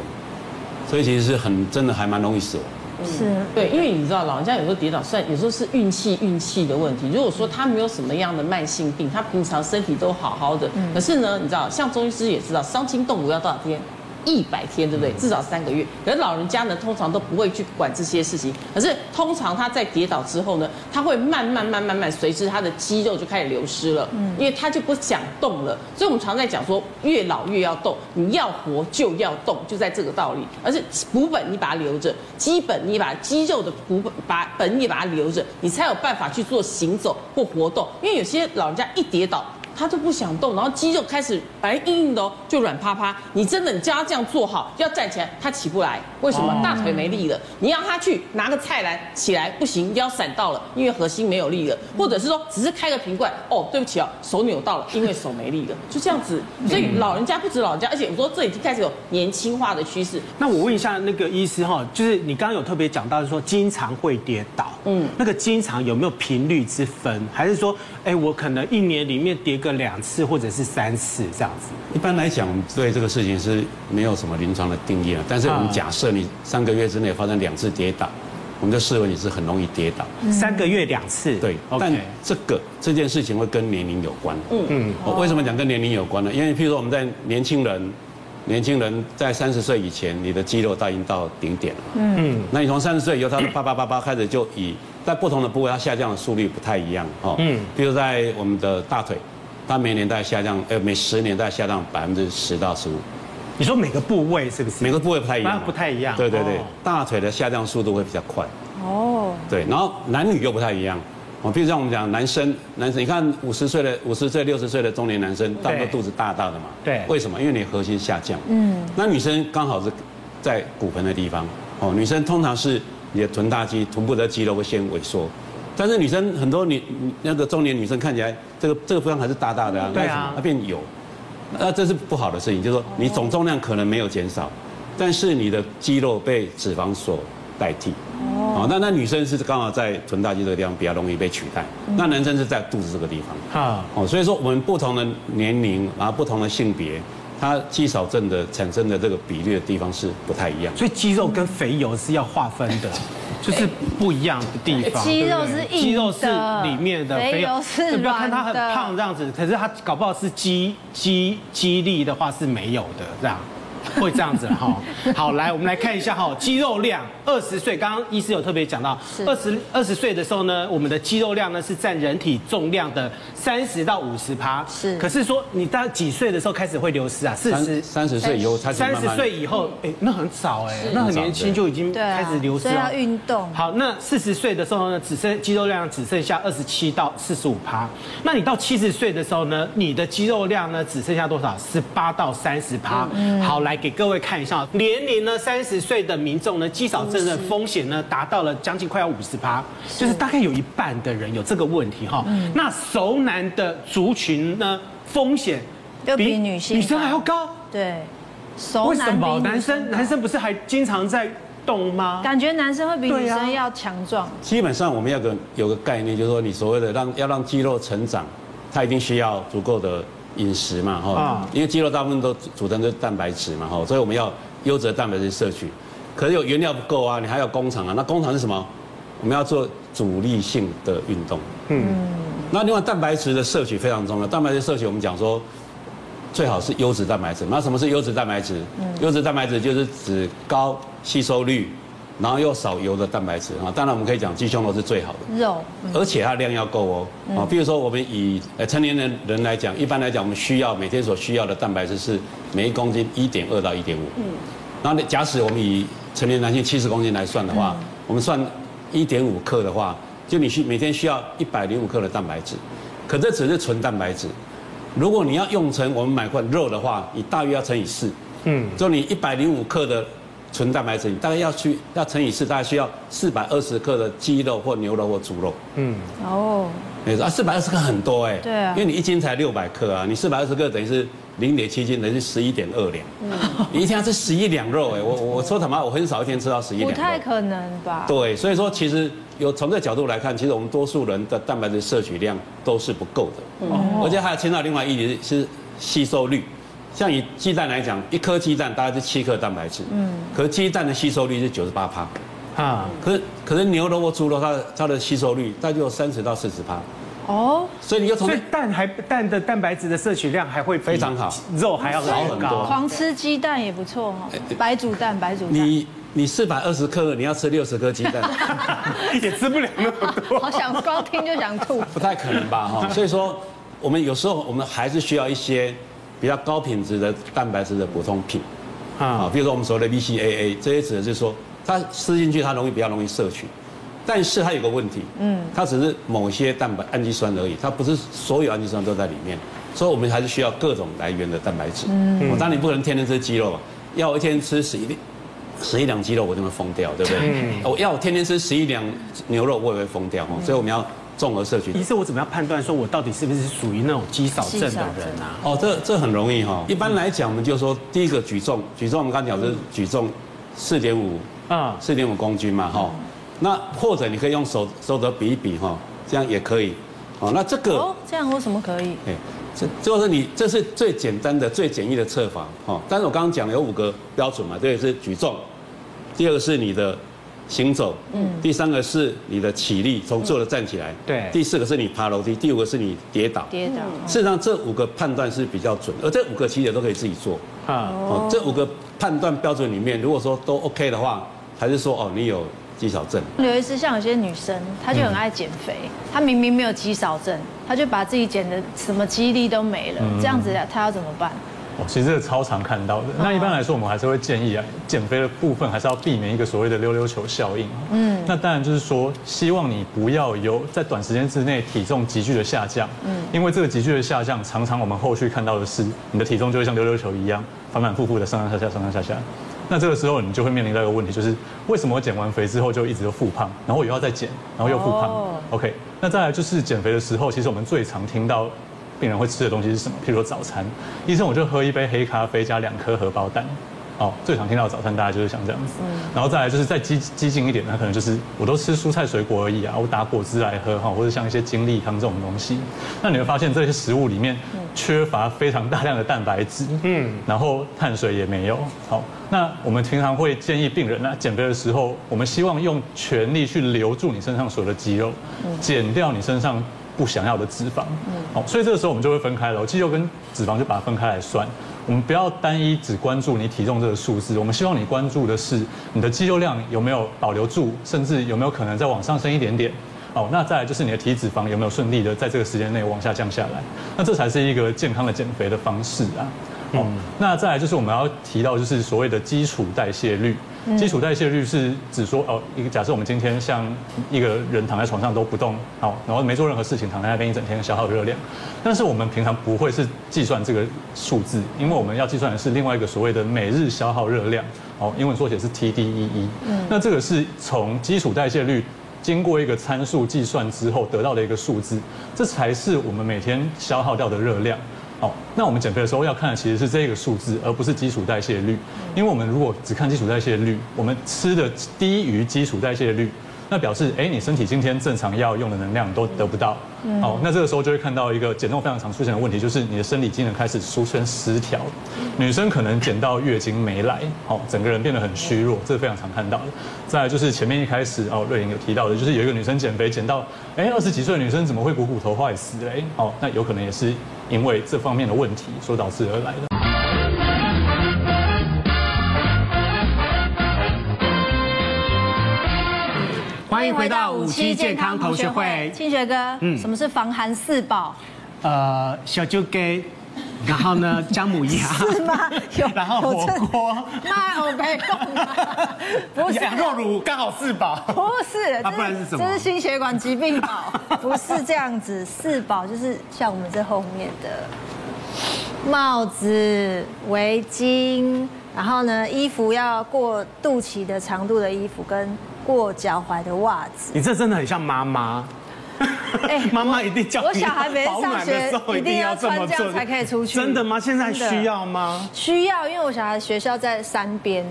所以其实是很真的还蛮容易死亡。是对，因为你知道，老人家有时候跌倒，算有时候是运气运气的问题。如果说他没有什么样的慢性病，他平常身体都好好的，可是呢，你知道，像中医师也知道，伤筋动骨要多少天？一百天，对不对？至少三个月。可是老人家呢，通常都不会去管这些事情。可是通常他在跌倒之后呢，他会慢慢、慢、慢慢，随之他的肌肉就开始流失了。嗯，因为他就不想动了。所以我们常在讲说，越老越要动。你要活就要动，就在这个道理。而是骨本你把它留着，基本你把肌肉的骨本把本你把它留着，你才有办法去做行走或活动。因为有些老人家一跌倒。他就不想动，然后肌肉开始本来硬硬的哦，就软趴趴。你真的你叫他这样做好，要站起来，他起不来。为什么？大腿没力了。你让他去拿个菜篮起来，不行，腰闪到了，因为核心没有力了。或者是说，只是开个瓶罐，哦，对不起哦，手扭到了，因为手没力了，就这样子。所以老人家不止老人家，而且我说这已经开始有年轻化的趋势。那我问一下那个医师哈，就是你刚刚有特别讲到，是说经常会跌倒，嗯，那个经常有没有频率之分，还是说，哎，我可能一年里面跌个两次或者是三次这样子。一般来讲，对这个事情是没有什么临床的定义了。但是我们假设你三个月之内发生两次跌倒，我们就视为你是很容易跌倒。三个月两次，对。但这个这件事情会跟年龄有关。嗯嗯。我为什么讲跟年龄有关呢？因为譬如说我们在年轻人，年轻人在三十岁以前，你的肌肉都已经到顶点了。嗯。那你从三十岁以后，它啪啪啪啪开始就以在不同的部位，它下降的速率不太一样。哦。嗯。比如在我们的大腿。它每年大概下降，呃，每十年大概下降百分之十到十五。你说每个部位是不是？每个部位不太一样。不太一样。对对对，大腿的下降速度会比较快。哦。对，然后男女又不太一样。哦，比如像我们讲男生，男生你看五十岁的、五十岁、六十岁的中年男生，大部分肚子大大的嘛。对。为什么？因为你核心下降。嗯。那女生刚好是在骨盆的地方。哦，女生通常是你的臀大肌、臀部的肌肉会先萎缩，但是女生很多女那个中年女生看起来这个这个地方还是大大的啊。对啊。它变有，那这是不好的事情，就是说你总重量可能没有减少，但是你的肌肉被脂肪所代替。哦，那那女生是刚好在臀大肌这个地方比较容易被取代，那男生是在肚子这个地方。啊，哦，所以说我们不同的年龄，然后不同的性别，它肌少症的产生的这个比例的地方是不太一样。所以肌肉跟肥油是要划分的，就是不一样的地方。肌肉是硬，肌肉是里面的，肥油是的。不要看他很胖这样子，可是他搞不好是肌肌肌力的话是没有的这样。会这样子哈，好，来我们来看一下哈，肌肉量二十岁，刚刚医师有特别讲到，二十二十岁的时候呢，我们的肌肉量呢是占人体重量的三十到五十趴，是。可是说你到几岁的时候开始会流失啊？四十三十岁以后，三十岁以后，哎，那很早哎，那很年轻就已经开始流失了。所以要运动。好，那四十岁的时候呢，只剩肌肉量只剩下二十七到四十五趴。那你到七十岁的时候呢，你的肌肉量呢只剩下多少？十八到三十趴。嗯。好，来。给各位看一下，年龄呢三十岁的民众呢，肌少症的风险呢达到了将近快要五十趴，就是大概有一半的人有这个问题哈。那熟男的族群呢，风险比女性女生还要高。对，熟男为什么？男生男生不是还经常在动吗？感觉男生会比女生要强壮。基本上我们要个有个概念，就是说你所谓的让要让肌肉成长，它一定需要足够的。饮食嘛，哈，因为肌肉大部分都组成的蛋白质嘛，哈，所以我们要优质的蛋白质摄取。可是有原料不够啊，你还要工厂啊。那工厂是什么？我们要做阻力性的运动。嗯。那另外蛋白质的摄取非常重要。蛋白质摄取我们讲说，最好是优质蛋白质。那什么是优质蛋白质？优质蛋白质就是指高吸收率。然后又少油的蛋白质啊，当然我们可以讲鸡胸肉是最好的肉，而且它量要够哦啊。比如说我们以呃成年人人来讲，一般来讲我们需要每天所需要的蛋白质是每一公斤一点二到一点五。嗯。然后假使我们以成年男性七十公斤来算的话，我们算一点五克的话，就你需每天需要一百零五克的蛋白质。可这只是纯蛋白质，如果你要用成我们买块肉的话，你大约要乘以四。嗯。就你一百零五克的。纯蛋白质，你大概要去要乘以四，大概需要四百二十克的鸡肉或牛肉或猪肉。嗯，哦，你说啊，四百二十克很多哎。对啊。因为你一斤才六百克啊，你四百二十克等于是零点七斤，等于是十一点二两。嗯。你一天要吃十一两肉哎，我我说他妈，我很少一天吃到十一两。不太可能吧？对，所以说其实有从这个角度来看，其实我们多数人的蛋白质摄取量都是不够的。哦。而且还有牵到另外一点是吸收率。像以鸡蛋来讲，一颗鸡蛋大概是七克蛋白质，嗯，可是鸡蛋的吸收率是九十八帕，啊，可是可是牛肉或猪肉它的它的吸收率大概就有三十到四十帕，哦，所以你要从蛋还蛋的蛋白质的摄取量还会非常好，肉还要少很多，狂吃鸡蛋也不错哈，白煮蛋白煮蛋，你你四百二十克你要吃六十颗鸡蛋，也吃不了那么多，好想光听就想吐，不太可能吧哈，所以说我们有时候我们还是需要一些。比较高品质的蛋白质的补充品，啊，比如说我们所谓的 BCAA，这些指的就是说，它吃进去它容易比较容易摄取，但是它有个问题，嗯，它只是某些蛋白氨基酸而已，它不是所有氨基酸都在里面，所以我们还是需要各种来源的蛋白质。嗯，我当然你不可能天天吃鸡肉，要我一天吃十一两十一两鸡肉我就会疯掉，对不对？嗯，我要我天天吃十一两牛肉我也会疯掉，所以我们要。综合摄取，医生，我怎么样判断说我到底是不是属于那种肌少症的人啊？哦，这这很容易哈。一般来讲，我们就说第一个举重，举重我们刚讲是举重四点五啊，四点五公斤嘛哈。那或者你可以用手手肘比一比哈，这样也可以。哦，那这个哦，这样为什么可以？哎，这就是你这是最简单的、最简易的测法哈。但是我刚刚讲了有五个标准嘛，这个是举重，第二个是你的。行走，嗯，第三个是你的起立，从坐着站起来，对，第四个是你爬楼梯，第五个是你跌倒，跌倒。事实上，这五个判断是比较准，而这五个其实也都可以自己做。啊。哦，这五个判断标准里面，如果说都 OK 的话，还是说哦，你有肌少症。刘医师，像有些女生，她就很爱减肥，她明明没有肌少症，她就把自己减的什么肌力都没了，这样子她要怎么办？哦，其实这个超常看到的。那一般来说，我们还是会建议啊，减肥的部分还是要避免一个所谓的溜溜球效应。嗯，那当然就是说，希望你不要有在短时间之内体重急剧的下降。嗯，因为这个急剧的下降，常常我们后续看到的是，你的体重就会像溜溜球一样，反反复复的上上下下，上上下下。那这个时候你就会面临到一个问题，就是为什么我减完肥之后就一直都复胖，然后我又要再减，然后又复胖。OK，那再来就是减肥的时候，其实我们最常听到。病人会吃的东西是什么？譬如说早餐，医生我就喝一杯黑咖啡加两颗荷包蛋，哦，最常听到的早餐大家就是像这样子，然后再来就是再激激进一点，那可能就是我都吃蔬菜水果而已啊，我打果汁来喝哈，或者像一些精力汤这种东西，那你会发现这些食物里面缺乏非常大量的蛋白质，嗯，然后碳水也没有，好，那我们平常会建议病人呢，减肥的时候，我们希望用全力去留住你身上所有的肌肉，减掉你身上。不想要的脂肪，好，所以这个时候我们就会分开了，肌肉跟脂肪就把它分开来算。我们不要单一只关注你体重这个数字，我们希望你关注的是你的肌肉量有没有保留住，甚至有没有可能再往上升一点点。哦，那再来就是你的体脂肪有没有顺利的在这个时间内往下降下来，那这才是一个健康的减肥的方式啊。哦，那再来就是我们要提到就是所谓的基础代谢率。基础代谢率是指说哦，一个假设我们今天像一个人躺在床上都不动，好，然后没做任何事情，躺在那边一整天消耗热量，但是我们平常不会是计算这个数字，因为我们要计算的是另外一个所谓的每日消耗热量，哦，英文缩写是 TDEE。嗯，那这个是从基础代谢率经过一个参数计算之后得到的一个数字，这才是我们每天消耗掉的热量。哦，那我们减肥的时候要看的其实是这个数字，而不是基础代谢率。因为我们如果只看基础代谢率，我们吃的低于基础代谢率。那表示，哎，你身体今天正常要用的能量都得不到。哦，那这个时候就会看到一个减重非常常出现的问题，就是你的生理机能开始出现失调。女生可能减到月经没来，好，整个人变得很虚弱，这是非常常看到的。再来就是前面一开始哦，瑞颖有提到的，就是有一个女生减肥减到，哎，二十几岁的女生怎么会股骨头坏死嘞？哦，那有可能也是因为这方面的问题所导致而来的。欢迎回到五期健康同学会，清学哥，嗯，什么是防寒四宝？呃，小酒给，然后呢，姜母鸭，是吗？有，然后火锅，那我没空，不是羊肉乳，刚好四宝，不是，那不然是什么？这是心血管疾病宝，不是这样子，四宝就是像我们这后面的帽子、围巾，然后呢，衣服要过肚脐的长度的衣服跟。过脚踝的袜子，你这真的很像妈妈。哎，妈妈一定叫我小孩每天上学，一定要穿这样才可以出去。真的吗？现在需要吗？需要，因为我小孩学校在山边，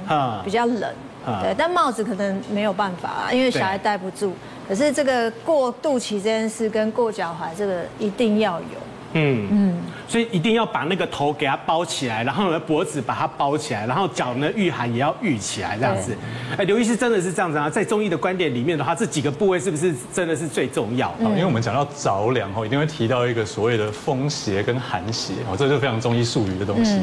比较冷。对，但帽子可能没有办法，因为小孩戴不住。可是这个过肚脐这件事跟过脚踝这个一定要有。嗯嗯，所以一定要把那个头给它包起来，然后呢脖子把它包起来，然后脚呢御寒也要御起来这样子。哎，刘医师真的是这样子啊？在中医的观点里面的话，这几个部位是不是真的是最重要？因为我们讲到着凉哦，一定会提到一个所谓的风邪跟寒邪哦，这就非常中医术语的东西。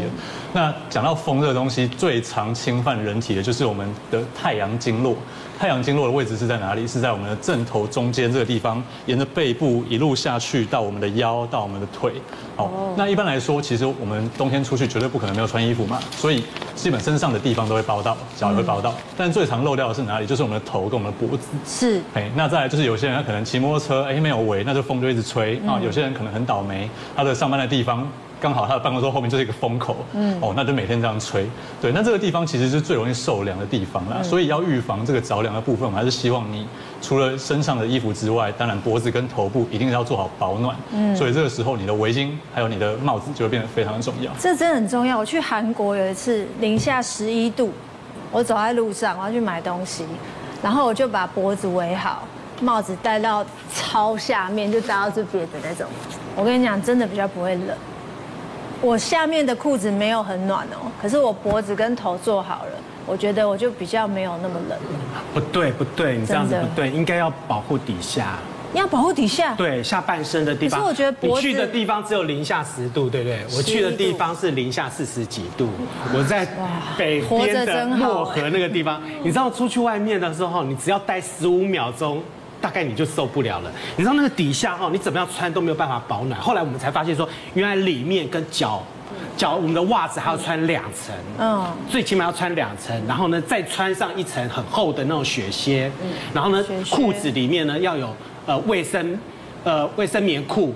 那讲到风这个东西，最常侵犯人体的就是我们的太阳经络。太阳经络的位置是在哪里？是在我们的正头中间这个地方，沿着背部一路下去到我们的腰，到我们的腿。好，那一般来说，其实我们冬天出去绝对不可能没有穿衣服嘛，所以基本身上的地方都会包到，脚也会包到。但最常漏掉的是哪里？就是我们的头跟我们的脖子。是。哎，那再来就是有些人他可能骑摩托车，哎，没有围，那就风就一直吹啊。有些人可能很倒霉，他的上班的地方。刚好他的办公桌后面就是一个风口，嗯，哦，那就每天这样吹，对，那这个地方其实是最容易受凉的地方啦，所以要预防这个着凉的部分，我们还是希望你除了身上的衣服之外，当然脖子跟头部一定要做好保暖，嗯，所以这个时候你的围巾还有你的帽子就会变得非常的重要。这真的很重要。我去韩国有一次零下十一度，我走在路上我要去买东西，然后我就把脖子围好，帽子戴到超下面，就戴到这边的那种。我跟你讲，真的比较不会冷。我下面的裤子没有很暖哦，可是我脖子跟头做好了，我觉得我就比较没有那么冷。不对不对，你这样子不对，应该要保护底下。你要保护底下？对，下半身的地方。可是我觉得脖子你去的地方只有零下十度，对不对？我去的地方是零下四十几度。我在北边的漠河那个地方，你知道出去外面的时候，你只要待十五秒钟。大概你就受不了了。你知道那个底下哈，你怎么样穿都没有办法保暖。后来我们才发现说，原来里面跟脚。脚我们的袜子还要穿两层，嗯，最起码要穿两层，然后呢再穿上一层很厚的那种雪靴，嗯，然后呢裤子里面呢要有呃卫生，呃卫生棉裤。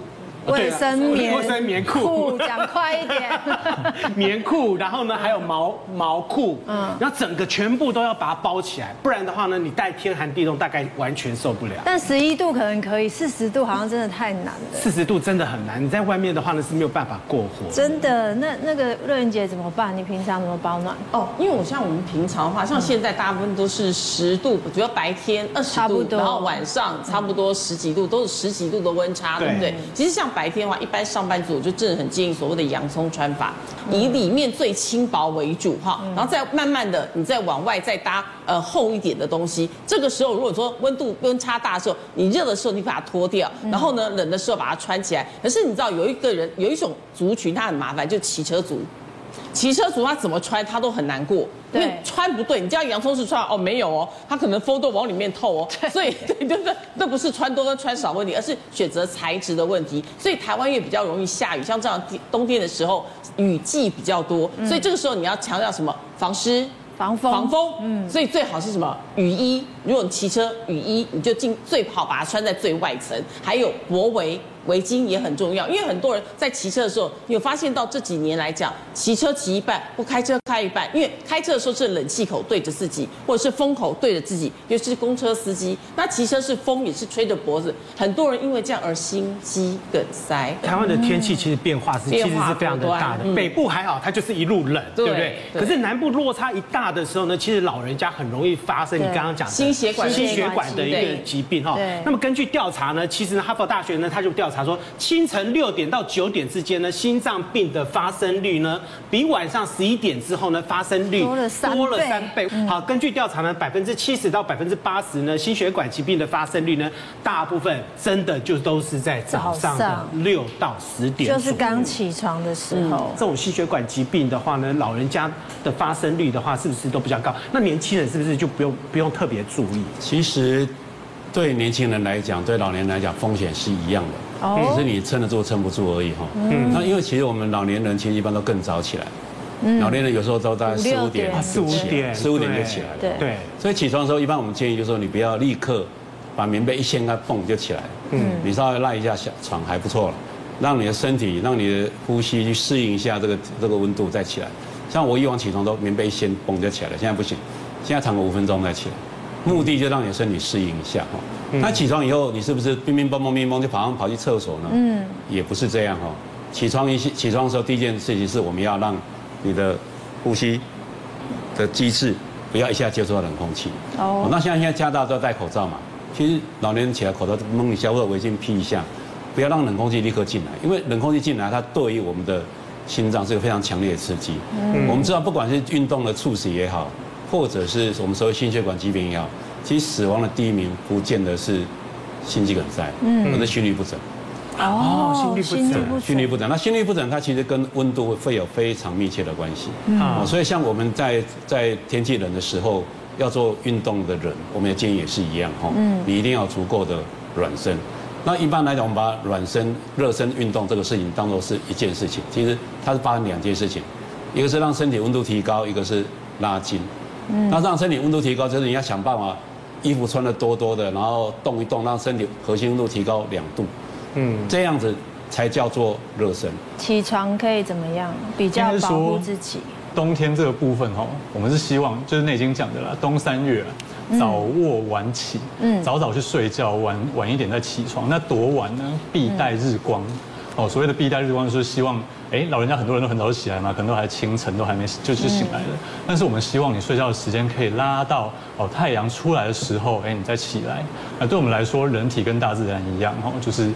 卫生棉，卫生棉裤，讲快一点。棉裤，然后呢，还有毛毛裤，嗯，然后整个全部都要把它包起来，不然的话呢，你带天寒地冻，大概完全受不了。但十一度可能可以，四十度好像真的太难了。四十度真的很难，你在外面的话呢是没有办法过活。真的，那那个乐云姐怎么办？你平常怎么保暖？哦，因为我像我们平常的话，像现在大部分都是十度，主要白天二十度，然后晚上差不多十几度，都是十几度的温差，对不对？其实像。白天的话，一般上班族我就真的很建议所谓的洋葱穿法，以里面最轻薄为主哈，然后再慢慢的你再往外再搭呃厚一点的东西。这个时候如果说温度温差大的时候，你热的时候你把它脱掉，然后呢冷的时候把它穿起来。可是你知道有一个人有一种族群他很麻烦，就骑车族。骑车族他怎么穿他都很难过，因为穿不对。你叫洋葱式穿哦，没有哦，他可能风都往里面透哦。所以 对对对，那不是穿多跟穿少问题，而是选择材质的问题。所以台湾也比较容易下雨，像这样冬天的时候雨季比较多，所以这个时候你要强调什么？防湿、防风、防风。嗯，所以最好是什么？雨衣。如果你骑车，雨衣你就尽最好把它穿在最外层，还有脖围。围巾也很重要，因为很多人在骑车的时候，你有发现到这几年来讲，骑车骑一半，不开车开一半。因为开车的时候是冷气口对着自己，或者是风口对着自己，尤其是公车司机。那骑车是风也是吹着脖子，很多人因为这样而心肌梗塞。台湾的天气其实变化是其实是非常的大的，北部还好，它就是一路冷，对不对？可是南部落差一大的时候呢，其实老人家很容易发生你刚刚讲的心血管心血管的一个疾病哈。那么根据调查呢，其实呢哈佛大学呢他就调查。他说，清晨六点到九点之间呢，心脏病的发生率呢，比晚上十一点之后呢，发生率多了三倍。好，根据调查呢，百分之七十到百分之八十呢，心血管疾病的发生率呢，大部分真的就都是在早上的六到十点，就是刚起床的时候。这种心血管疾病的话呢，老人家的发生率的话，是不是都比较高？那年轻人是不是就不用不用特别注意？其实对年轻人来讲，对老年人来讲，风险是一样的。只是你撑得住撑不住而已哈。嗯。那因为其实我们老年人其实一般都更早起来。嗯。老年人有时候都大概四五点，四五点，四五点就起来了。对。对。所以起床的时候，一般我们建议就是说，你不要立刻把棉被一掀开，蹦就起来。嗯。你稍微赖一下小床还不错了，让你的身体，让你的呼吸去适应一下这个这个温度再起来。像我以往起床都棉被一掀，蹦就起来了，现在不行，现在躺个五分钟再起来。目的就让你的身体适应一下哈。那起床以后，你是不是乒乒乓乓乒乓就跑上跑去厕所呢？嗯，也不是这样哈。起床一起床的时候，第一件事情是我们要让你的呼吸的机制不要一下接触到冷空气。哦。那现在现在加大都要戴口罩嘛。其实老年人起来口罩蒙一下或者围巾披一下，不要让冷空气立刻进来，因为冷空气进来，它对于我们的心脏是一个非常强烈的刺激。嗯。我们知道，不管是运动的猝死也好。或者是我们所谓心血管疾病也好，其实死亡的第一名不见得是心肌梗塞，嗯，而是心律不整。哦，心律不整，心律不整。那心律不整，它其实跟温度会有非常密切的关系。嗯，所以像我们在在天气冷的时候要做运动的人，我们的建议也是一样哈。嗯，你一定要足够的暖身。那一般来讲，我们把暖身、热身运动这个事情当做是一件事情，其实它是发生两件事情，一个是让身体温度提高，一个是拉筋。嗯，那让身体温度提高，就是你要想办法，衣服穿的多多的，然后动一动，让身体核心温度提高两度，嗯，这样子才叫做热身。起床可以怎么样？比较保护自己。冬天这个部分哈，我们是希望就是那已经讲的啦，冬三月早卧晚起，嗯，早早去睡觉，晚晚一点再起床。那多晚呢？必带日光。哦，所谓的避代日光就是希望。哎，老人家很多人都很早就起来嘛，可能都还清晨都还没就是醒来了。但是我们希望你睡觉的时间可以拉到哦太阳出来的时候，哎，你再起来。那对我们来说，人体跟大自然一样哈，就是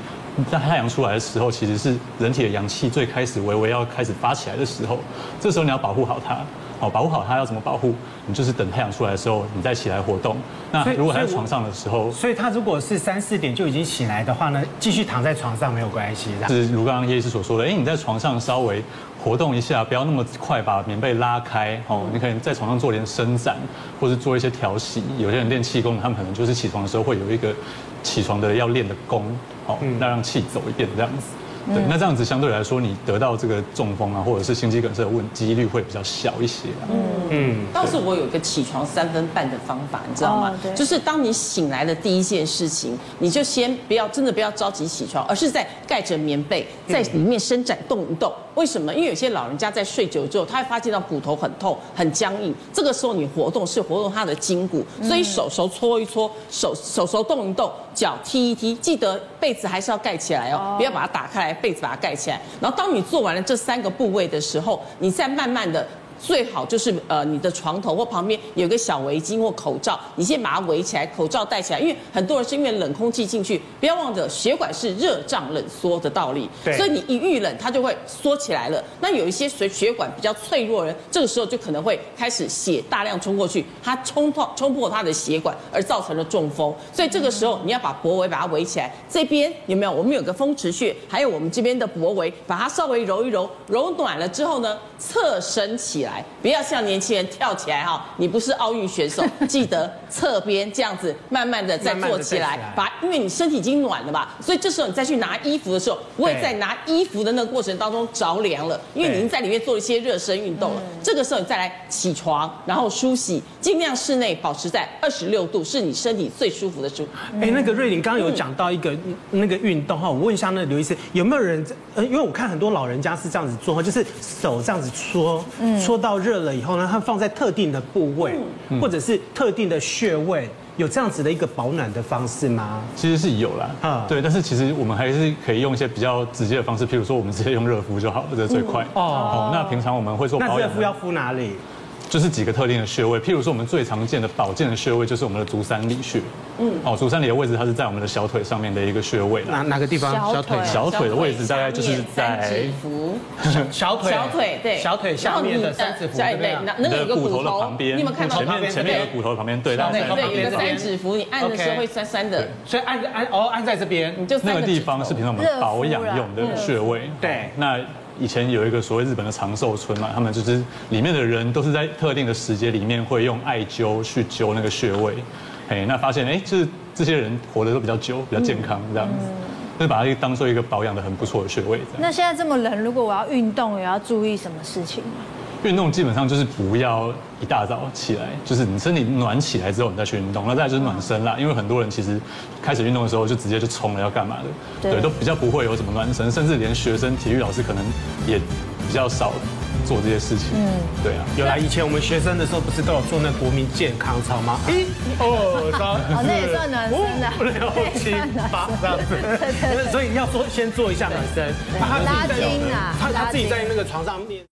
在太阳出来的时候，其实是人体的阳气最开始微微要开始发起来的时候。这时候你要保护好它。好，保护好它要怎么保护？你就是等太阳出来的时候，你再起来活动。那如果还在床上的时候，所以他如果是三四点就已经起来的话呢，继续躺在床上没有关系。是如刚刚叶医师所说的，哎，你在床上稍微活活动一下，不要那么快把棉被拉开哦。你可以在床上做点伸展，或是做一些调息。有些人练气功，他们可能就是起床的时候会有一个起床的要练的功，哦，那让气走一遍这样子。对，那这样子相对来说，你得到这个中风啊，或者是心肌梗塞的问几率会比较小一些。嗯嗯。倒是我有一个起床三分半的方法，你知道吗？对。就是当你醒来的第一件事情，你就先不要真的不要着急起床，而是在盖着棉被，在里面伸展动一动。为什么？因为有些老人家在睡久之后，他会发现到骨头很痛、很僵硬。这个时候你活动是活动他的筋骨，所以手手搓一搓，手手手动一动，脚踢一踢，记得被子还是要盖起来哦，不要把它打开来。被子把它盖起来，然后当你做完了这三个部位的时候，你再慢慢的。最好就是呃，你的床头或旁边有个小围巾或口罩，你先把它围起来，口罩戴起来，因为很多人是因为冷空气进去，不要忘了血管是热胀冷缩的道理，对，所以你一遇冷，它就会缩起来了。那有一些血血管比较脆弱的人，这个时候就可能会开始血大量冲过去，它冲破冲破它的血管，而造成了中风。所以这个时候你要把脖围把它围起来，这边有没有？我们有个风池穴，还有我们这边的脖围，把它稍微揉一揉，揉暖了之后呢，侧身起来。来，不要像年轻人跳起来哈！你不是奥运选手，记得侧边这样子，慢慢的再坐起来，把，因为你身体已经暖了嘛，所以这时候你再去拿衣服的时候，不会在拿衣服的那个过程当中着凉了，因为你已经在里面做一些热身运动了。这个时候你再来起床，然后梳洗，尽量室内保持在二十六度，是你身体最舒服的舒。哎，那个瑞玲刚刚有讲到一个那个运动哈，我问一下那个刘医师，有没有人？呃，因为我看很多老人家是这样子做哈，就是手这样子搓，搓。到热了以后呢，它放在特定的部位，或者是特定的穴位，有这样子的一个保暖的方式吗？其实是有啦，啊，对，但是其实我们还是可以用一些比较直接的方式，譬如说我们直接用热敷就好了，这最快。哦，那平常我们会做保养，那热敷要敷哪里？就是几个特定的穴位，譬如说我们最常见的保健的穴位就是我们的足三里穴。嗯，哦，足三里的位置它是在我们的小腿上面的一个穴位。哪哪个地方？小腿。小腿的位置大概就是在 小腿。小腿对。小腿下面的三指幅。对对，那那个骨头的旁边。你有看到？前面前面有个骨头旁边，对。对对，有个三指幅，你按的时候会酸酸的。所以按按哦，按在这边，你就那个地方是平常我们保养用的穴位。对，那。以前有一个所谓日本的长寿村嘛，他们就是里面的人都是在特定的时间里面会用艾灸去灸那个穴位，哎，那发现哎，就是这些人活得都比较久，比较健康这样子，就是把它当做一个保养的很不错的穴位。那现在这么冷，如果我要运动，也要注意什么事情吗？运动基本上就是不要一大早起来，就是你身体暖起来之后，你再去运动。那再来就是暖身啦，因为很多人其实开始运动的时候就直接就冲了，要干嘛的？对，都比较不会有什么暖身，甚至连学生体育老师可能也比较少做这些事情。嗯，对啊。原来，以前我们学生的时候不是都有做那国民健康操吗？一、二、三、那也算暖身的。五、六、七、八这样子。所以要做先做一下暖身，拉筋啊，他他自己在那个床上面。